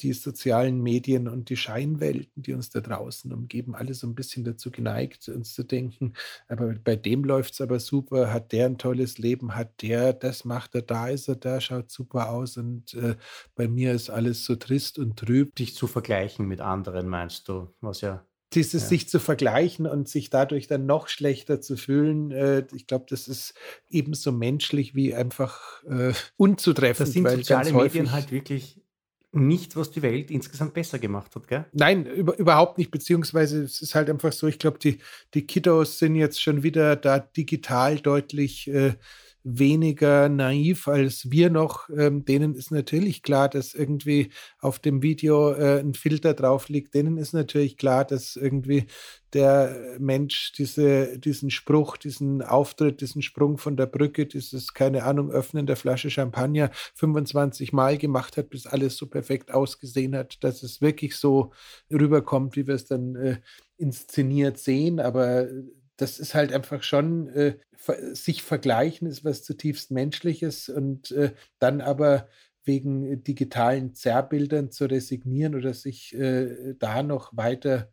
die sozialen Medien und die Scheinwelten, die uns da draußen umgeben, alle so ein bisschen dazu geneigt, uns zu denken, aber bei dem läuft es aber super, hat der ein tolles Leben, hat der, das macht er, da ist er, da schaut super aus und äh, bei mir ist alles so trist und trüb. Dich zu vergleichen mit anderen, meinst du, was ja dieses ja. sich zu vergleichen und sich dadurch dann noch schlechter zu fühlen, äh, ich glaube, das ist ebenso menschlich wie einfach äh, unzutreffend. Das sind soziale Medien halt wirklich nichts, was die Welt insgesamt besser gemacht hat, gell? Nein, über, überhaupt nicht. Beziehungsweise es ist halt einfach so, ich glaube, die, die Kiddos sind jetzt schon wieder da digital deutlich äh, weniger naiv als wir noch. Ähm, denen ist natürlich klar, dass irgendwie auf dem Video äh, ein Filter drauf liegt. Denen ist natürlich klar, dass irgendwie der Mensch diese, diesen Spruch, diesen Auftritt, diesen Sprung von der Brücke, dieses, keine Ahnung, Öffnen der Flasche Champagner 25 Mal gemacht hat, bis alles so perfekt ausgesehen hat, dass es wirklich so rüberkommt, wie wir es dann äh, inszeniert sehen. Aber das ist halt einfach schon, äh, sich vergleichen ist was zutiefst Menschliches und äh, dann aber wegen digitalen Zerrbildern zu resignieren oder sich äh, da noch weiter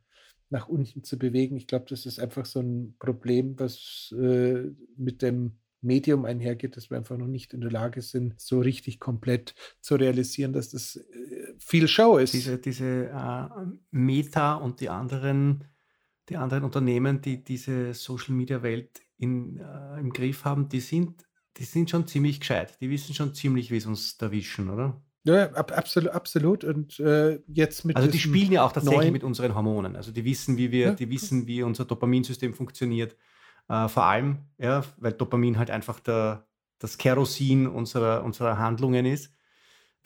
nach unten zu bewegen. Ich glaube, das ist einfach so ein Problem, was äh, mit dem Medium einhergeht, dass wir einfach noch nicht in der Lage sind, so richtig komplett zu realisieren, dass das äh, viel Show ist. Diese, diese äh, Meta und die anderen die anderen Unternehmen, die diese Social-Media-Welt äh, im Griff haben, die sind, die sind schon ziemlich gescheit. Die wissen schon ziemlich, wie sie uns erwischen, oder? Ja, ab, absolut, absolut. Und äh, jetzt mit Also die spielen ja auch tatsächlich mit unseren Hormonen. Also die wissen, wie wir, ja. die wissen, wie unser Dopaminsystem funktioniert. Äh, vor allem, ja, weil Dopamin halt einfach der, das Kerosin unserer, unserer Handlungen ist.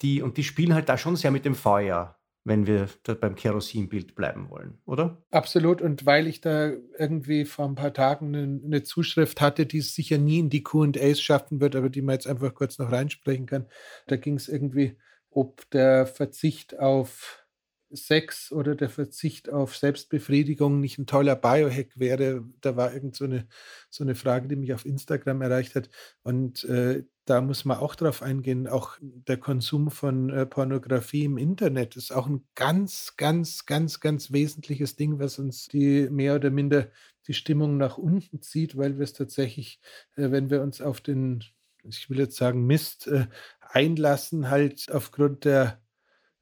Die, und die spielen halt da schon sehr mit dem Feuer wenn wir beim Kerosinbild bleiben wollen, oder? Absolut. Und weil ich da irgendwie vor ein paar Tagen eine, eine Zuschrift hatte, die es sicher nie in die QAs schaffen wird, aber die man jetzt einfach kurz noch reinsprechen kann, da ging es irgendwie, ob der Verzicht auf Sex oder der Verzicht auf Selbstbefriedigung nicht ein toller Biohack wäre. Da war irgend so eine, so eine Frage, die mich auf Instagram erreicht hat. Und äh, da muss man auch drauf eingehen. Auch der Konsum von äh, Pornografie im Internet ist auch ein ganz, ganz, ganz, ganz wesentliches Ding, was uns die mehr oder minder die Stimmung nach unten zieht, weil wir es tatsächlich, äh, wenn wir uns auf den, ich will jetzt sagen, Mist äh, einlassen, halt aufgrund der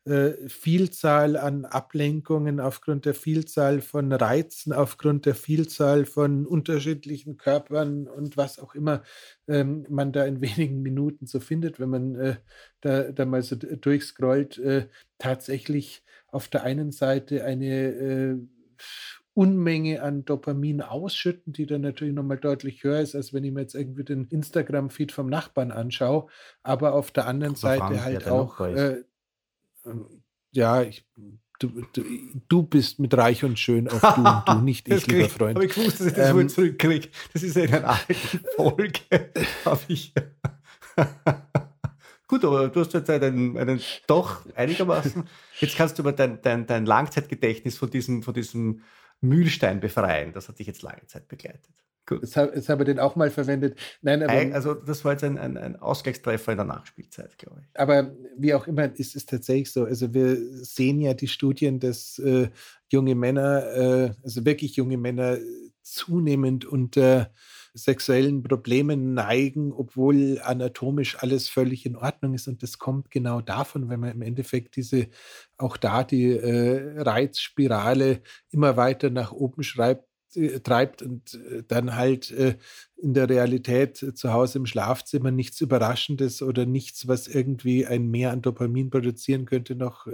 äh, Vielzahl an Ablenkungen, aufgrund der Vielzahl von Reizen, aufgrund der Vielzahl von unterschiedlichen Körpern und was auch immer ähm, man da in wenigen Minuten so findet, wenn man äh, da, da mal so durchscrollt, äh, tatsächlich auf der einen Seite eine äh, Unmenge an Dopamin ausschütten, die dann natürlich nochmal deutlich höher ist, als wenn ich mir jetzt irgendwie den Instagram-Feed vom Nachbarn anschaue, aber auf der anderen Seite halt auch ähm, ja, ich, du, du, du, bist mit reich und schön auf du und du, nicht ich, lieber Freund. Aber ich wusste, dass ich das ähm, zurückkriege. Das ist ja in einer alten Folge. ich. Gut, aber du hast jetzt einen, einen doch einigermaßen. Jetzt kannst du über dein, dein, dein Langzeitgedächtnis von diesem, von diesem Mühlstein befreien. Das hat dich jetzt lange Zeit begleitet. Gut. Jetzt, jetzt haben wir den auch mal verwendet. Nein, aber, also das war jetzt ein, ein, ein Ausgleichstreffer in der Nachspielzeit, glaube ich. Aber wie auch immer, ist es tatsächlich so. Also wir sehen ja die Studien, dass äh, junge Männer, äh, also wirklich junge Männer, zunehmend unter sexuellen Problemen neigen, obwohl anatomisch alles völlig in Ordnung ist. Und das kommt genau davon, wenn man im Endeffekt diese, auch da die äh, Reizspirale immer weiter nach oben schreibt, äh, treibt und äh, dann halt äh, in der Realität zu Hause im Schlafzimmer nichts Überraschendes oder nichts, was irgendwie ein Mehr an Dopamin produzieren könnte, noch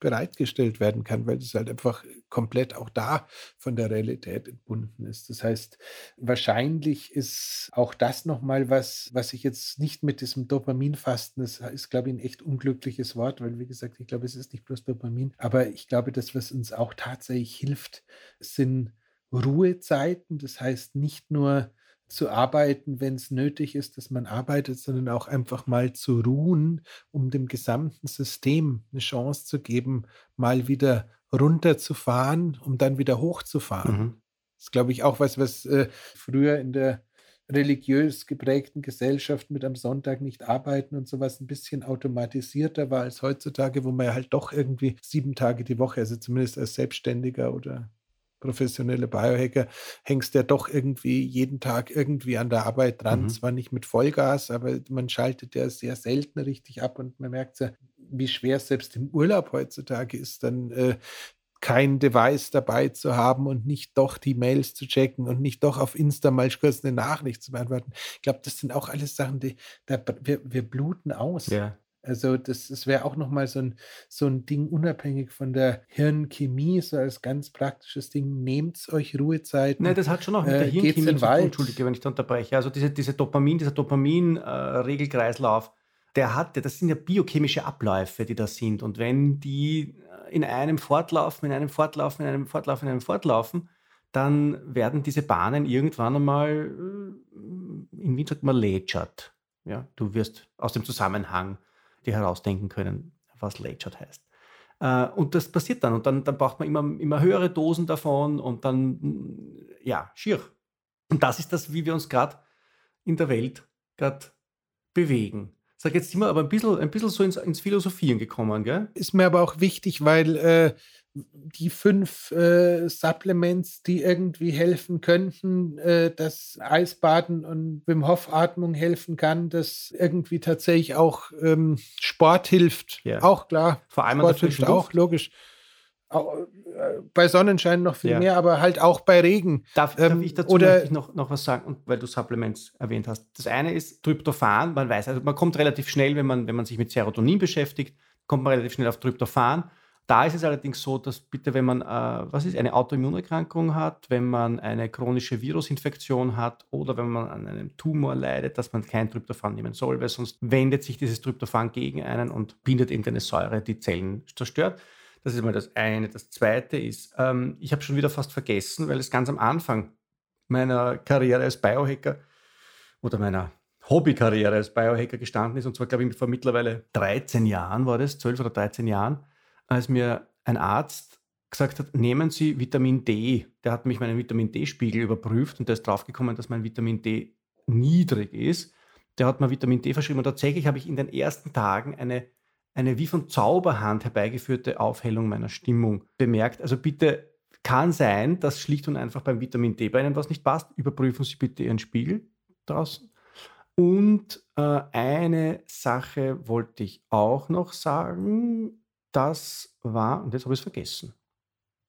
bereitgestellt werden kann, weil es halt einfach komplett auch da von der Realität entbunden ist. Das heißt, wahrscheinlich ist auch das nochmal was, was ich jetzt nicht mit diesem Dopaminfasten, das ist, glaube ich, ein echt unglückliches Wort, weil, wie gesagt, ich glaube, es ist nicht bloß Dopamin, aber ich glaube, das, was uns auch tatsächlich hilft, sind Ruhezeiten. Das heißt nicht nur zu arbeiten, wenn es nötig ist, dass man arbeitet, sondern auch einfach mal zu ruhen, um dem gesamten System eine Chance zu geben, mal wieder runterzufahren, um dann wieder hochzufahren. Mhm. Das ist, glaube ich, auch was, was äh, früher in der religiös geprägten Gesellschaft mit am Sonntag nicht arbeiten und sowas ein bisschen automatisierter war als heutzutage, wo man ja halt doch irgendwie sieben Tage die Woche, also zumindest als Selbstständiger oder professionelle Biohacker, hängst ja doch irgendwie jeden Tag irgendwie an der Arbeit dran. Mhm. Zwar nicht mit Vollgas, aber man schaltet ja sehr selten richtig ab und man merkt ja, wie schwer es selbst im Urlaub heutzutage ist, dann äh, kein Device dabei zu haben und nicht doch die Mails zu checken und nicht doch auf Insta mal kurz eine Nachricht zu beantworten. Ich glaube, das sind auch alles Sachen, die da, wir, wir bluten aus. Ja. Also das, das wäre auch nochmal so ein, so ein Ding unabhängig von der Hirnchemie, so als ganz praktisches Ding. Nehmt euch Ruhezeit. Nein, das hat schon auch mit der äh, Hirnchemie zu tun, Entschuldige, wenn ich da unterbreche. Also diese, diese Dopamin, dieser Dopamin-Regelkreislauf, äh, der hat, das sind ja biochemische Abläufe, die da sind. Und wenn die in einem fortlaufen, in einem fortlaufen, in einem fortlaufen, in einem fortlaufen, dann werden diese Bahnen irgendwann einmal, äh, in Wien sagt man, lätschert. Ja, du wirst aus dem Zusammenhang dir herausdenken können, was lätschert heißt. Äh, und das passiert dann. Und dann, dann braucht man immer, immer höhere Dosen davon und dann, ja, schier. Und das ist das, wie wir uns gerade in der Welt gerade bewegen. Sag, jetzt sind wir aber ein bisschen, ein bisschen so ins, ins Philosophieren gekommen, gell? Ist mir aber auch wichtig, weil äh, die fünf äh, Supplements, die irgendwie helfen könnten, äh, dass Eisbaden und Wim Hof Atmung helfen kann, dass irgendwie tatsächlich auch ähm, Sport hilft. Ja. Auch klar. Vor allem Sport hilft auch, logisch bei Sonnenschein noch viel ja. mehr, aber halt auch bei Regen. Darf, ähm, darf ich dazu oder, noch, noch was sagen, weil du Supplements erwähnt hast? Das eine ist Tryptophan. Man weiß, also man kommt relativ schnell, wenn man, wenn man sich mit Serotonin beschäftigt, kommt man relativ schnell auf Tryptophan. Da ist es allerdings so, dass bitte, wenn man äh, was ist, eine Autoimmunerkrankung hat, wenn man eine chronische Virusinfektion hat oder wenn man an einem Tumor leidet, dass man kein Tryptophan nehmen soll, weil sonst wendet sich dieses Tryptophan gegen einen und bindet irgendeine Säure, die Zellen zerstört. Das ist mal das eine. Das zweite ist, ähm, ich habe schon wieder fast vergessen, weil es ganz am Anfang meiner Karriere als Biohacker oder meiner Hobbykarriere als Biohacker gestanden ist. Und zwar, glaube ich, vor mittlerweile 13 Jahren war das, 12 oder 13 Jahren, als mir ein Arzt gesagt hat, nehmen Sie Vitamin D. Der hat mich meinen Vitamin D-Spiegel überprüft und der ist draufgekommen, dass mein Vitamin D niedrig ist. Der hat mir Vitamin D verschrieben und tatsächlich habe ich in den ersten Tagen eine eine wie von Zauberhand herbeigeführte Aufhellung meiner Stimmung bemerkt. Also bitte kann sein, dass schlicht und einfach beim Vitamin D bei Ihnen was nicht passt. Überprüfen Sie bitte Ihren Spiegel draußen. Und äh, eine Sache wollte ich auch noch sagen. Das war, und jetzt habe ich es vergessen.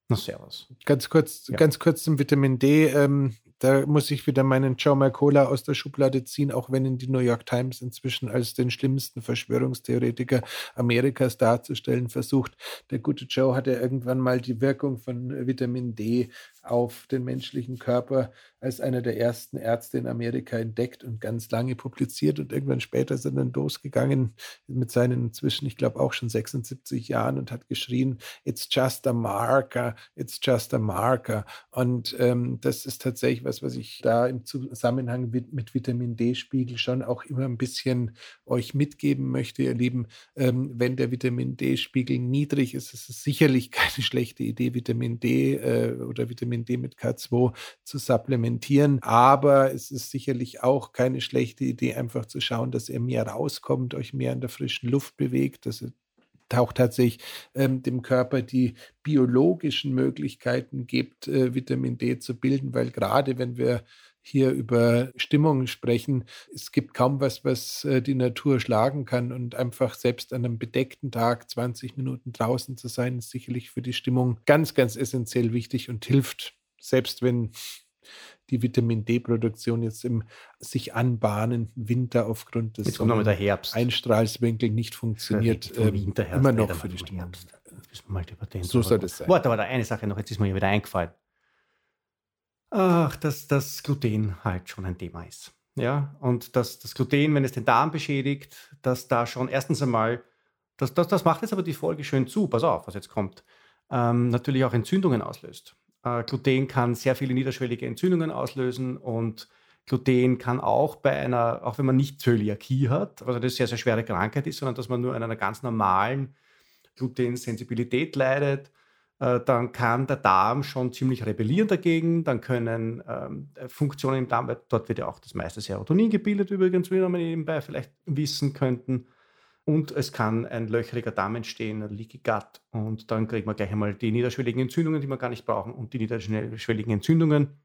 Na, servus. Ganz kurz, ja. ganz kurz zum Vitamin D. Ähm, da muss ich wieder meinen Joe Mercola aus der Schublade ziehen, auch wenn ihn die New York Times inzwischen als den schlimmsten Verschwörungstheoretiker Amerikas darzustellen versucht. Der gute Joe hatte irgendwann mal die Wirkung von Vitamin D auf den menschlichen Körper als einer der ersten Ärzte in Amerika entdeckt und ganz lange publiziert. Und irgendwann später ist er dann losgegangen mit seinen inzwischen, ich glaube, auch schon 76 Jahren und hat geschrien, it's just a marker, it's just a marker. Und ähm, das ist tatsächlich was, was ich da im Zusammenhang mit, mit Vitamin D-Spiegel schon auch immer ein bisschen euch mitgeben möchte, ihr Lieben. Ähm, wenn der Vitamin D-Spiegel niedrig ist, ist es sicherlich keine schlechte Idee, Vitamin D äh, oder Vitamin D mit K2 zu supplementieren. Aber es ist sicherlich auch keine schlechte Idee, einfach zu schauen, dass ihr mehr rauskommt, euch mehr in der frischen Luft bewegt, dass ihr taucht tatsächlich ähm, dem Körper die biologischen Möglichkeiten gibt, äh, Vitamin D zu bilden, weil gerade wenn wir hier über Stimmungen sprechen, es gibt kaum was, was äh, die Natur schlagen kann und einfach selbst an einem bedeckten Tag 20 Minuten draußen zu sein, ist sicherlich für die Stimmung ganz, ganz essentiell wichtig und hilft, selbst wenn die Vitamin D-Produktion jetzt im sich anbahnenden Winter aufgrund des Einstrahlswinkel nicht funktioniert, äh, immer noch für die Stimmung. So soll das sein. Warte, aber eine Sache noch, jetzt ist mir wieder eingefallen. Ach, dass das Gluten halt schon ein Thema ist. Ja, und dass das Gluten, wenn es den Darm beschädigt, dass da schon erstens einmal, das, das, das macht jetzt aber die Folge schön zu, pass auf, was jetzt kommt, ähm, natürlich auch Entzündungen auslöst. Äh, Gluten kann sehr viele niederschwellige Entzündungen auslösen und Gluten kann auch bei einer, auch wenn man nicht Zöliakie hat, also das sehr, sehr schwere Krankheit ist, sondern dass man nur an einer ganz normalen Glutensensibilität leidet, dann kann der Darm schon ziemlich rebellieren dagegen, dann können ähm, Funktionen im Darm, dort wird ja auch das meiste Serotonin gebildet übrigens, wie wir nebenbei vielleicht wissen könnten. Und es kann ein löcheriger Darm entstehen, ein Leaky Gut. Und dann kriegt man gleich einmal die niederschwelligen Entzündungen, die wir gar nicht brauchen. Und die niederschwelligen Entzündungen,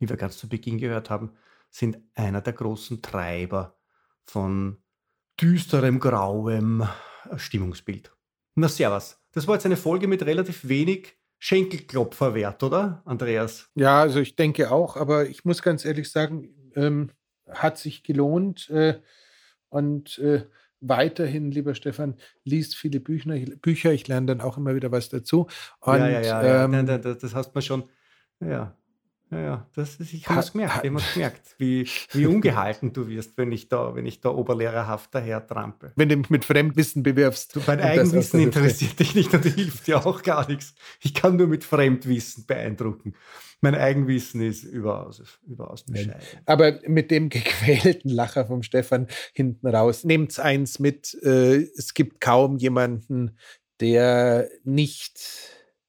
wie wir ganz zu Beginn gehört haben, sind einer der großen Treiber von düsterem, grauem Stimmungsbild. Na, servus. Das war jetzt eine Folge mit relativ wenig Schenkelklopferwert, oder, Andreas? Ja, also ich denke auch, aber ich muss ganz ehrlich sagen, ähm, hat sich gelohnt äh, und äh, weiterhin, lieber Stefan, liest viele Bücher. Bücher. Ich lerne dann auch immer wieder was dazu. Und, ja, ja, ja. Ähm, ja. Das hast man schon. Ja. Ja, ja, das ist, ich habe es gemerkt, ich habe gemerkt, wie, wie ungehalten du wirst, wenn ich da, wenn ich da oberlehrerhaft daher trampe. Wenn du mich mit Fremdwissen bewirbst. Du, mein Eigenwissen interessiert dich nicht und hilft dir auch gar nichts. Ich kann nur mit Fremdwissen beeindrucken. Mein Eigenwissen ist überaus, überaus bescheiden. Aber mit dem gequälten Lacher vom Stefan hinten raus, nehmt eins mit, äh, es gibt kaum jemanden, der nicht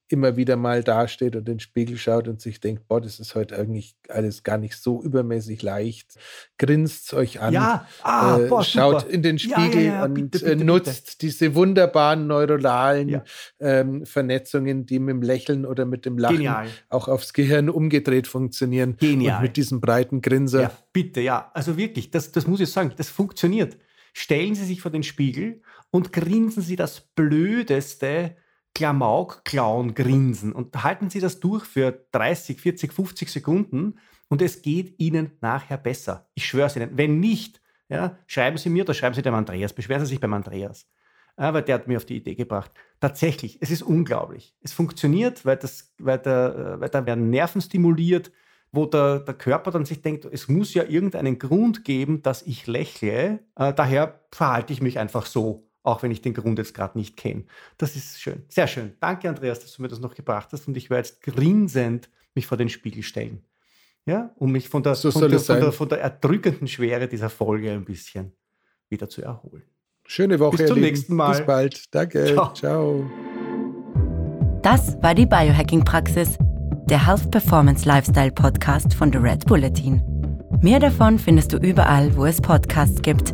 immer wieder mal dasteht und in den Spiegel schaut und sich denkt, boah, das ist heute eigentlich alles gar nicht so übermäßig leicht. Grinst euch an, ja. ah, äh, boah, schaut super. in den Spiegel ja, ja, und bitte, bitte, äh, nutzt bitte. diese wunderbaren neuronalen ähm, Vernetzungen, die mit dem Lächeln oder mit dem Lachen Genial. auch aufs Gehirn umgedreht funktionieren. Genial. Und mit diesem breiten Grinser. Ja, bitte, ja. Also wirklich, das, das muss ich sagen, das funktioniert. Stellen Sie sich vor den Spiegel und grinsen Sie das Blödeste Klamauk-Clown-Grinsen und halten Sie das durch für 30, 40, 50 Sekunden und es geht Ihnen nachher besser. Ich schwöre es Ihnen. Wenn nicht, ja, schreiben Sie mir oder schreiben Sie dem Andreas, beschweren Sie sich beim Andreas. Ja, weil der hat mir auf die Idee gebracht. Tatsächlich, es ist unglaublich. Es funktioniert, weil, das, weil, da, weil da werden Nerven stimuliert, wo der, der Körper dann sich denkt, es muss ja irgendeinen Grund geben, dass ich lächle. Äh, daher verhalte ich mich einfach so auch wenn ich den Grund jetzt gerade nicht kenne. Das ist schön, sehr schön. Danke, Andreas, dass du mir das noch gebracht hast und ich werde jetzt grinsend mich vor den Spiegel stellen. Ja, um mich von der, so von, der, von, der, von der erdrückenden Schwere dieser Folge ein bisschen wieder zu erholen. Schöne Woche. Bis zum nächsten Mal. Bis bald. Danke. Ciao. Ciao. Das war die Biohacking-Praxis, der Health Performance Lifestyle Podcast von The Red Bulletin. Mehr davon findest du überall, wo es Podcasts gibt